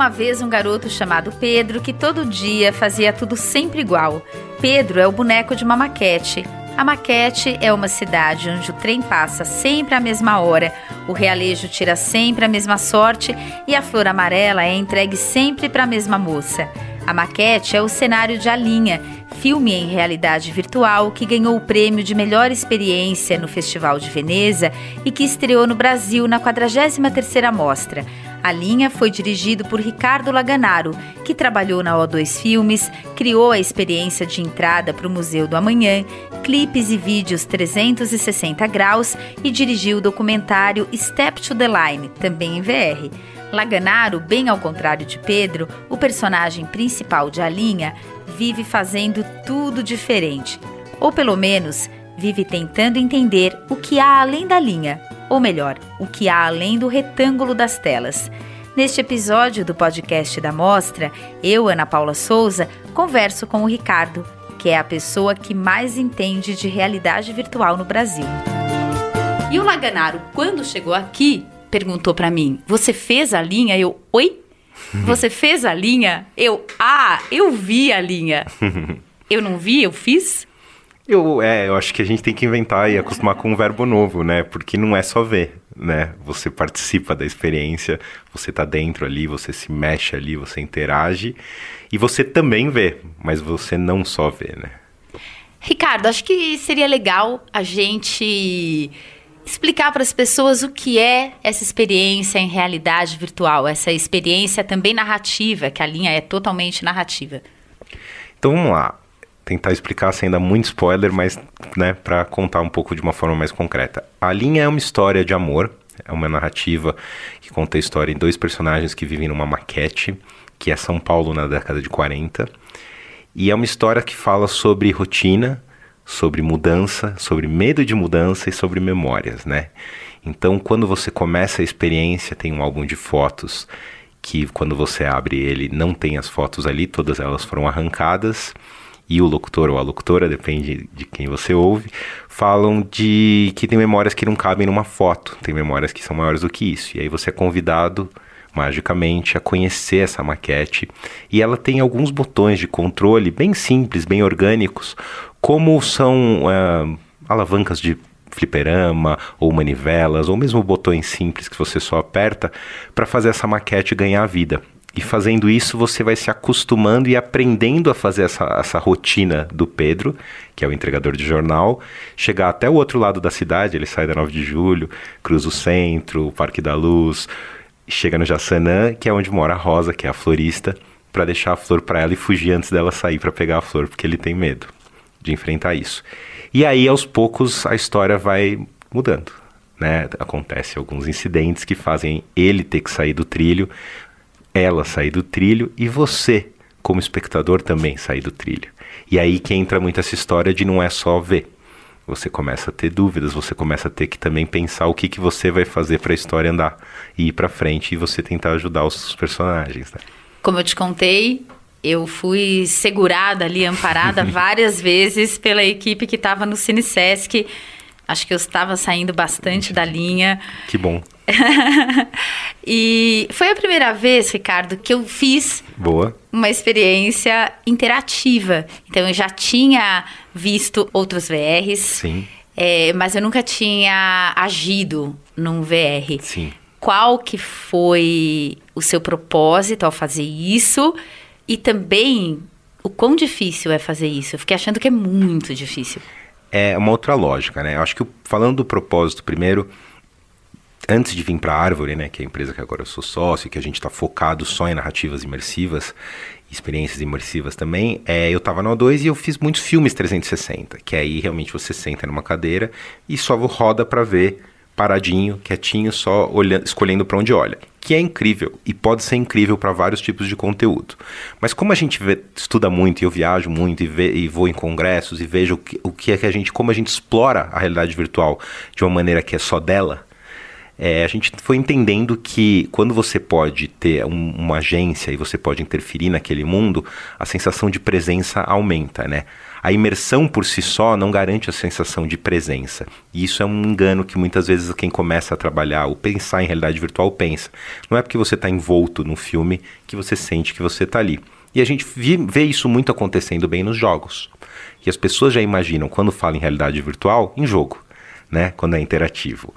uma vez um garoto chamado Pedro que todo dia fazia tudo sempre igual. Pedro é o boneco de uma maquete. A maquete é uma cidade onde o trem passa sempre à mesma hora, o realejo tira sempre a mesma sorte e a flor amarela é entregue sempre para a mesma moça. A maquete é o cenário de A Linha, filme em realidade virtual que ganhou o prêmio de melhor experiência no Festival de Veneza e que estreou no Brasil na 43ª Mostra. A linha foi dirigido por Ricardo Laganaro, que trabalhou na O2 Filmes, criou a experiência de entrada para o Museu do Amanhã, clipes e vídeos 360 graus e dirigiu o documentário Step to the Line, também em VR. Laganaro, bem ao contrário de Pedro, o personagem principal de A Linha, vive fazendo tudo diferente. Ou pelo menos, vive tentando entender o que há além da linha, ou melhor, o que há além do retângulo das telas. Neste episódio do podcast da Mostra, eu, Ana Paula Souza, converso com o Ricardo, que é a pessoa que mais entende de realidade virtual no Brasil. E o Laganaro, quando chegou aqui, perguntou para mim: Você fez a linha? Eu, oi? Você fez a linha? Eu, ah, eu vi a linha. Eu não vi, eu fiz? Eu, é, eu acho que a gente tem que inventar e acostumar com um verbo novo, né? Porque não é só ver, né? Você participa da experiência, você tá dentro ali, você se mexe ali, você interage e você também vê, mas você não só vê, né? Ricardo, acho que seria legal a gente explicar para as pessoas o que é essa experiência em realidade virtual, essa experiência também narrativa, que a linha é totalmente narrativa. Então vamos lá, tentar explicar sem dar muito spoiler, mas né, para contar um pouco de uma forma mais concreta. A linha é uma história de amor, é uma narrativa que conta a história em dois personagens que vivem numa maquete, que é São Paulo na década de 40. E é uma história que fala sobre rotina, sobre mudança, sobre medo de mudança e sobre memórias, né? Então, quando você começa a experiência, tem um álbum de fotos que quando você abre ele não tem as fotos ali, todas elas foram arrancadas e o locutor ou a locutora, depende de quem você ouve, falam de que tem memórias que não cabem numa foto, tem memórias que são maiores do que isso. E aí você é convidado magicamente a conhecer essa maquete e ela tem alguns botões de controle bem simples, bem orgânicos, como são uh, alavancas de fliperama ou manivelas ou mesmo botões simples que você só aperta para fazer essa maquete ganhar vida. E fazendo isso, você vai se acostumando e aprendendo a fazer essa, essa rotina do Pedro, que é o entregador de jornal, chegar até o outro lado da cidade. Ele sai da 9 de julho, cruza o centro, o Parque da Luz, chega no Jaçanã, que é onde mora a Rosa, que é a florista, para deixar a flor para ela e fugir antes dela sair para pegar a flor, porque ele tem medo de enfrentar isso. E aí, aos poucos, a história vai mudando. Né? Acontece alguns incidentes que fazem ele ter que sair do trilho, ela sair do trilho e você, como espectador, também sair do trilho. E aí que entra muito essa história de não é só ver. Você começa a ter dúvidas, você começa a ter que também pensar o que, que você vai fazer para a história andar e ir para frente e você tentar ajudar os personagens. Né? Como eu te contei, eu fui segurada ali, amparada várias vezes pela equipe que estava no Cine Sesc. Acho que eu estava saindo bastante da linha. Que bom. e foi a primeira vez, Ricardo, que eu fiz Boa. uma experiência interativa. Então eu já tinha visto outros VRs. Sim. É, mas eu nunca tinha agido num VR. Sim. Qual que foi o seu propósito ao fazer isso? E também o quão difícil é fazer isso? Eu fiquei achando que é muito difícil. É uma outra lógica, né? Eu acho que falando do propósito primeiro, antes de vir para a Árvore, né, que é a empresa que agora eu sou sócio, que a gente está focado só em narrativas imersivas, experiências imersivas também, é, eu estava no O2 e eu fiz muitos filmes 360, que aí realmente você senta numa cadeira e só roda para ver paradinho, quietinho, só olhando, escolhendo para onde olha, que é incrível e pode ser incrível para vários tipos de conteúdo. Mas como a gente vê, estuda muito e eu viajo muito e, e vou em congressos e vejo o que, o que é que a gente, como a gente explora a realidade virtual de uma maneira que é só dela, é, a gente foi entendendo que quando você pode ter um, uma agência e você pode interferir naquele mundo, a sensação de presença aumenta, né? a imersão por si só não garante a sensação de presença. E isso é um engano que muitas vezes quem começa a trabalhar ou pensar em realidade virtual pensa. Não é porque você está envolto no filme que você sente que você está ali. E a gente vê isso muito acontecendo bem nos jogos. E as pessoas já imaginam, quando falam em realidade virtual, em jogo, né? Quando é interativo.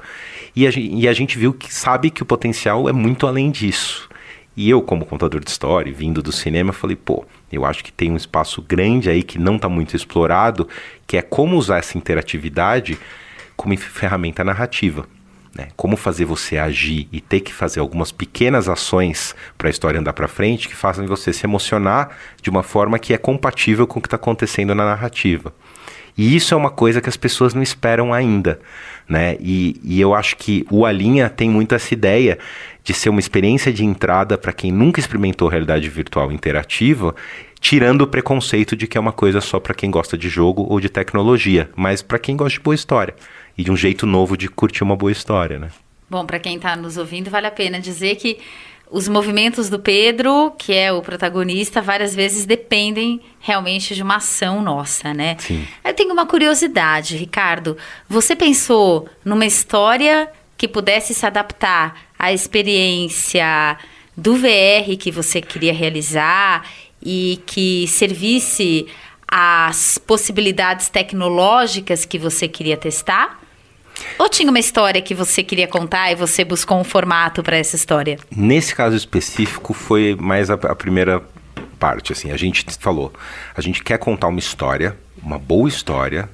E a, e a gente viu que sabe que o potencial é muito além disso. E eu, como contador de história, vindo do cinema, falei, pô, eu acho que tem um espaço grande aí que não está muito explorado, que é como usar essa interatividade como ferramenta narrativa. Né? Como fazer você agir e ter que fazer algumas pequenas ações para a história andar para frente que façam você se emocionar de uma forma que é compatível com o que está acontecendo na narrativa. E isso é uma coisa que as pessoas não esperam ainda. Né? E, e eu acho que o Alinha tem muito essa ideia de ser uma experiência de entrada para quem nunca experimentou realidade virtual interativa, tirando o preconceito de que é uma coisa só para quem gosta de jogo ou de tecnologia, mas para quem gosta de boa história e de um jeito novo de curtir uma boa história, né? Bom, para quem está nos ouvindo, vale a pena dizer que os movimentos do Pedro, que é o protagonista, várias vezes dependem realmente de uma ação nossa, né? Sim. Eu tenho uma curiosidade, Ricardo. Você pensou numa história que pudesse se adaptar à experiência do VR que você queria realizar e que servisse às possibilidades tecnológicas que você queria testar? Ou tinha uma história que você queria contar e você buscou um formato para essa história? Nesse caso específico, foi mais a, a primeira parte. Assim, a gente falou, a gente quer contar uma história, uma boa história.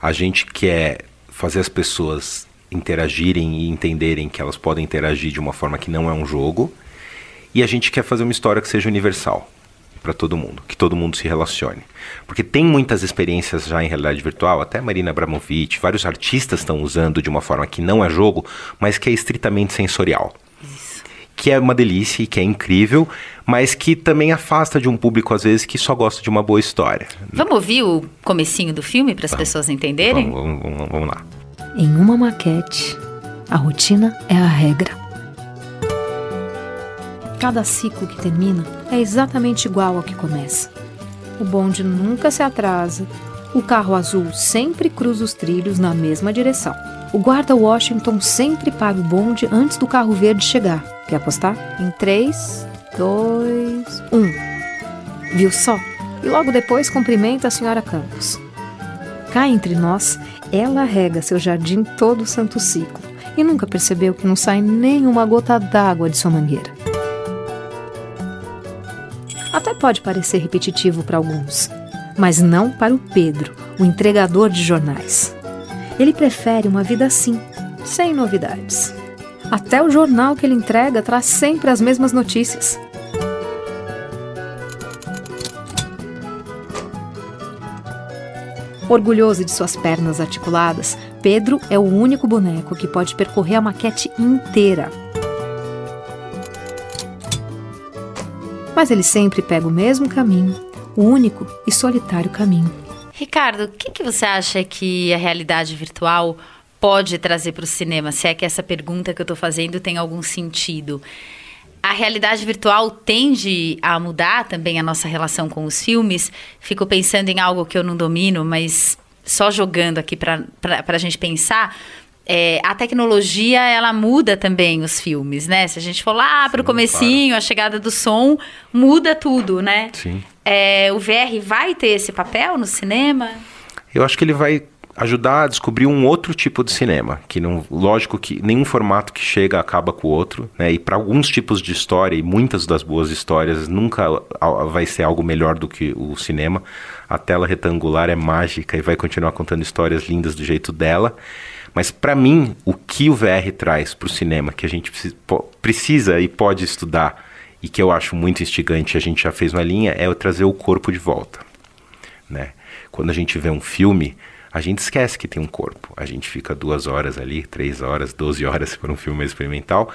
A gente quer fazer as pessoas interagirem e entenderem que elas podem interagir de uma forma que não é um jogo. E a gente quer fazer uma história que seja universal para todo mundo, que todo mundo se relacione. Porque tem muitas experiências já em realidade virtual, até Marina Abramovic, vários artistas estão usando de uma forma que não é jogo, mas que é estritamente sensorial. Isso. Que é uma delícia e que é incrível, mas que também afasta de um público, às vezes, que só gosta de uma boa história. Vamos ouvir o comecinho do filme para as pessoas entenderem? Vamos, vamos, vamos lá. Em uma maquete, a rotina é a regra. Cada ciclo que termina é exatamente igual ao que começa. O bonde nunca se atrasa, o carro azul sempre cruza os trilhos na mesma direção. O guarda Washington sempre para o bonde antes do carro verde chegar. Quer apostar? Em 3, 2, 1. Viu só? E logo depois cumprimenta a senhora Campos. Cá entre nós, ela rega seu jardim todo o santo ciclo e nunca percebeu que não sai nem uma gota d'água de sua mangueira. Até pode parecer repetitivo para alguns, mas não para o Pedro, o entregador de jornais. Ele prefere uma vida assim, sem novidades. Até o jornal que ele entrega traz sempre as mesmas notícias. Orgulhoso de suas pernas articuladas, Pedro é o único boneco que pode percorrer a maquete inteira mas ele sempre pega o mesmo caminho, o único e solitário caminho. Ricardo, o que, que você acha que a realidade virtual pode trazer para o cinema? Se é que essa pergunta que eu estou fazendo tem algum sentido. A realidade virtual tende a mudar também a nossa relação com os filmes. Fico pensando em algo que eu não domino, mas só jogando aqui para a gente pensar é, a tecnologia ela muda também os filmes, né? Se a gente for lá para o comecinho, claro. a chegada do som muda tudo, né? Sim. É, o VR vai ter esse papel no cinema? Eu acho que ele vai ajudar a descobrir um outro tipo de cinema, que não, lógico que nenhum formato que chega acaba com o outro, né? E para alguns tipos de história e muitas das boas histórias nunca vai ser algo melhor do que o cinema. A tela retangular é mágica e vai continuar contando histórias lindas do jeito dela. Mas para mim, o que o VR traz para o cinema, que a gente precisa e pode estudar, e que eu acho muito instigante, a gente já fez uma linha, é trazer o corpo de volta. Né? Quando a gente vê um filme, a gente esquece que tem um corpo. A gente fica duas horas ali, três horas, doze horas se for um filme experimental,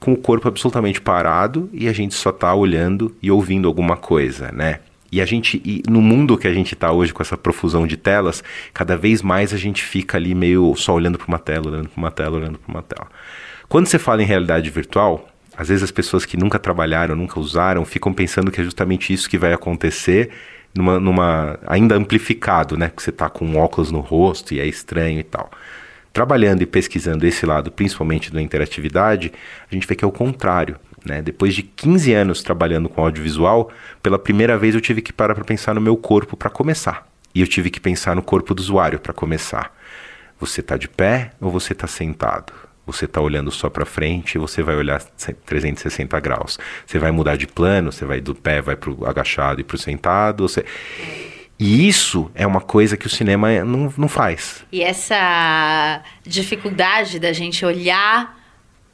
com o corpo absolutamente parado e a gente só está olhando e ouvindo alguma coisa, né? E a gente, e no mundo que a gente está hoje com essa profusão de telas, cada vez mais a gente fica ali meio só olhando para uma tela, olhando para uma tela, olhando para uma tela. Quando você fala em realidade virtual, às vezes as pessoas que nunca trabalharam, nunca usaram, ficam pensando que é justamente isso que vai acontecer numa, numa ainda amplificado, né? Que você tá com um óculos no rosto e é estranho e tal. Trabalhando e pesquisando esse lado, principalmente da interatividade, a gente vê que é o contrário. Né? Depois de 15 anos trabalhando com audiovisual, pela primeira vez eu tive que parar para pensar no meu corpo para começar. E eu tive que pensar no corpo do usuário para começar. Você está de pé ou você está sentado? Você está olhando só para frente, você vai olhar 360 graus. Você vai mudar de plano, você vai do pé, vai para o agachado e para o sentado. Você... E isso é uma coisa que o cinema não, não faz. E essa dificuldade da gente olhar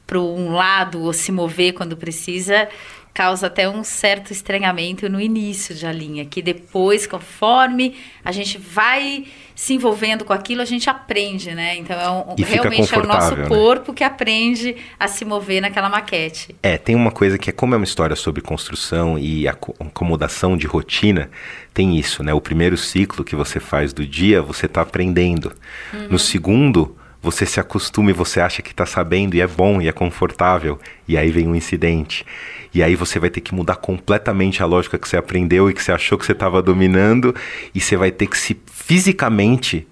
para um lado ou se mover quando precisa causa até um certo estranhamento no início de a linha, que depois, conforme a gente vai se envolvendo com aquilo, a gente aprende, né? Então é um, realmente é o nosso né? corpo que aprende a se mover naquela maquete. É, tem uma coisa que é como é uma história sobre construção e acomodação de rotina, tem isso, né? O primeiro ciclo que você faz do dia, você está aprendendo. Uhum. No segundo, você se acostuma e você acha que está sabendo e é bom e é confortável, e aí vem um incidente. E aí você vai ter que mudar completamente a lógica que você aprendeu e que você achou que você estava dominando, e você vai ter que se fisicamente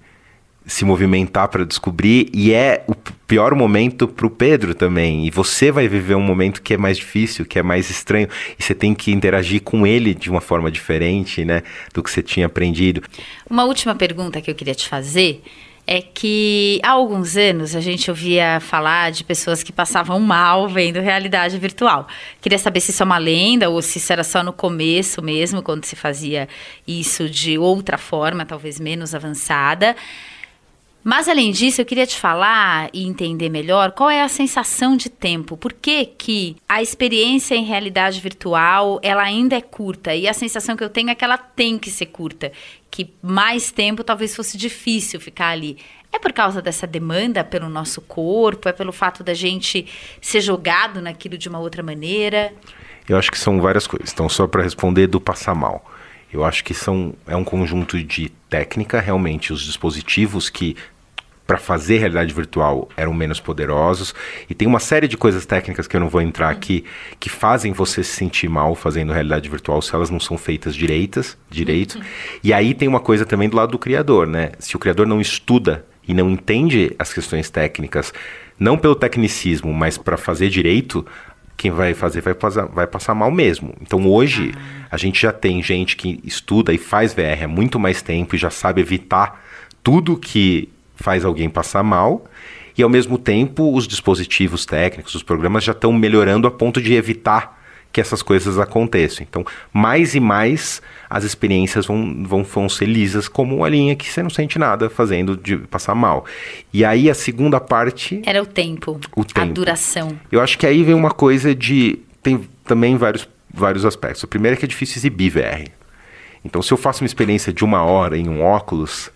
se movimentar para descobrir, e é o pior momento para o Pedro também. E você vai viver um momento que é mais difícil, que é mais estranho, e você tem que interagir com ele de uma forma diferente, né, do que você tinha aprendido. Uma última pergunta que eu queria te fazer é que há alguns anos a gente ouvia falar de pessoas que passavam mal vendo realidade virtual. Queria saber se isso é uma lenda ou se isso era só no começo mesmo, quando se fazia isso de outra forma, talvez menos avançada. Mas além disso, eu queria te falar e entender melhor qual é a sensação de tempo. Por que, que a experiência em realidade virtual ela ainda é curta e a sensação que eu tenho é que ela tem que ser curta, que mais tempo talvez fosse difícil ficar ali. É por causa dessa demanda pelo nosso corpo? É pelo fato da gente ser jogado naquilo de uma outra maneira? Eu acho que são várias coisas. Então, só para responder do passar mal. Eu acho que são, é um conjunto de técnica, realmente, os dispositivos que para fazer realidade virtual eram menos poderosos. E tem uma série de coisas técnicas que eu não vou entrar aqui que fazem você se sentir mal fazendo realidade virtual se elas não são feitas direitas, direito. Uhum. E aí tem uma coisa também do lado do criador, né? Se o criador não estuda e não entende as questões técnicas, não pelo tecnicismo, mas para fazer direito, quem vai fazer vai passar, vai passar mal mesmo. Então hoje ah. a gente já tem gente que estuda e faz VR há muito mais tempo e já sabe evitar tudo que faz alguém passar mal. E ao mesmo tempo, os dispositivos técnicos, os programas já estão melhorando a ponto de evitar que essas coisas aconteçam. Então, mais e mais as experiências vão, vão, vão ser lisas, como a linha que você não sente nada fazendo de passar mal. E aí a segunda parte. Era o tempo. O tempo. A duração. Eu acho que aí vem uma coisa de. Tem também vários, vários aspectos. O primeiro é que é difícil exibir VR. Então, se eu faço uma experiência de uma hora em um óculos,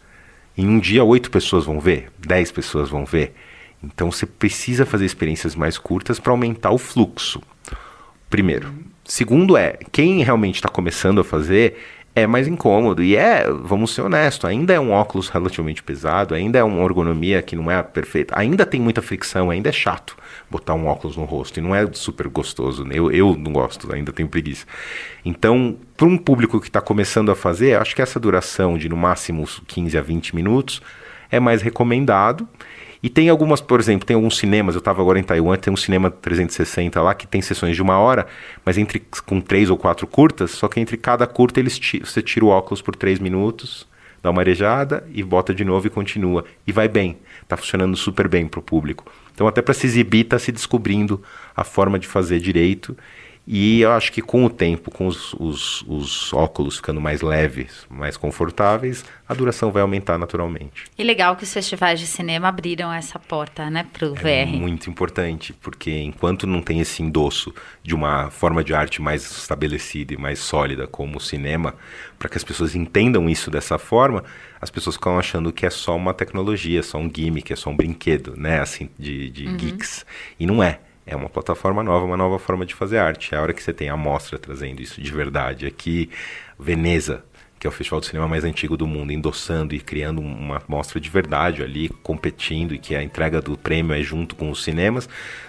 em um dia, oito pessoas vão ver, dez pessoas vão ver. Então você precisa fazer experiências mais curtas para aumentar o fluxo. Primeiro. Segundo é, quem realmente está começando a fazer é mais incômodo. E é, vamos ser honestos, ainda é um óculos relativamente pesado, ainda é uma ergonomia que não é perfeita, ainda tem muita fricção, ainda é chato botar um óculos no rosto. E não é super gostoso. Né? Eu, eu não gosto, ainda tenho preguiça. Então, para um público que está começando a fazer, acho que essa duração de no máximo 15 a 20 minutos é mais recomendado. E tem algumas, por exemplo, tem alguns cinemas, eu estava agora em Taiwan, tem um cinema 360 lá que tem sessões de uma hora, mas entre com três ou quatro curtas, só que entre cada curta eles você tira o óculos por três minutos, dá uma arejada e bota de novo e continua. E vai bem, está funcionando super bem para o público. Então até para se exibir está se descobrindo a forma de fazer direito e eu acho que com o tempo, com os, os, os, óculos ficando mais leves, mais confortáveis, a duração vai aumentar naturalmente. E legal que os festivais de cinema abriram essa porta, né, para o é VR. muito importante, porque enquanto não tem esse endosso de uma forma de arte mais estabelecida e mais sólida como o cinema, para que as pessoas entendam isso dessa forma, as pessoas ficam achando que é só uma tecnologia, só um gimmick, é só um brinquedo, né, assim, de, de uhum. geeks. E não é. É uma plataforma nova, uma nova forma de fazer arte. É a hora que você tem a mostra trazendo isso de verdade. Aqui, Veneza, que é o festival de cinema mais antigo do mundo, endossando e criando uma mostra de verdade ali, competindo, e que a entrega do prêmio é junto com os cinemas.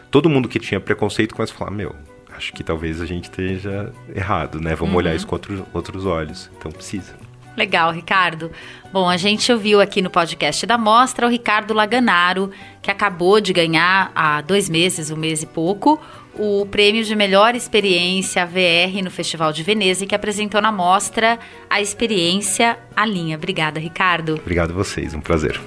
Todo mundo que tinha preconceito começa a falar: meu, acho que talvez a gente esteja errado, né? Vamos uhum. olhar isso com outro, outros olhos. Então precisa. Legal, Ricardo. Bom, a gente ouviu aqui no podcast da Mostra o Ricardo Laganaro, que acabou de ganhar há dois meses, um mês e pouco, o prêmio de melhor experiência VR no Festival de Veneza que apresentou na mostra a experiência A Linha. Obrigada, Ricardo. Obrigado a vocês, um prazer.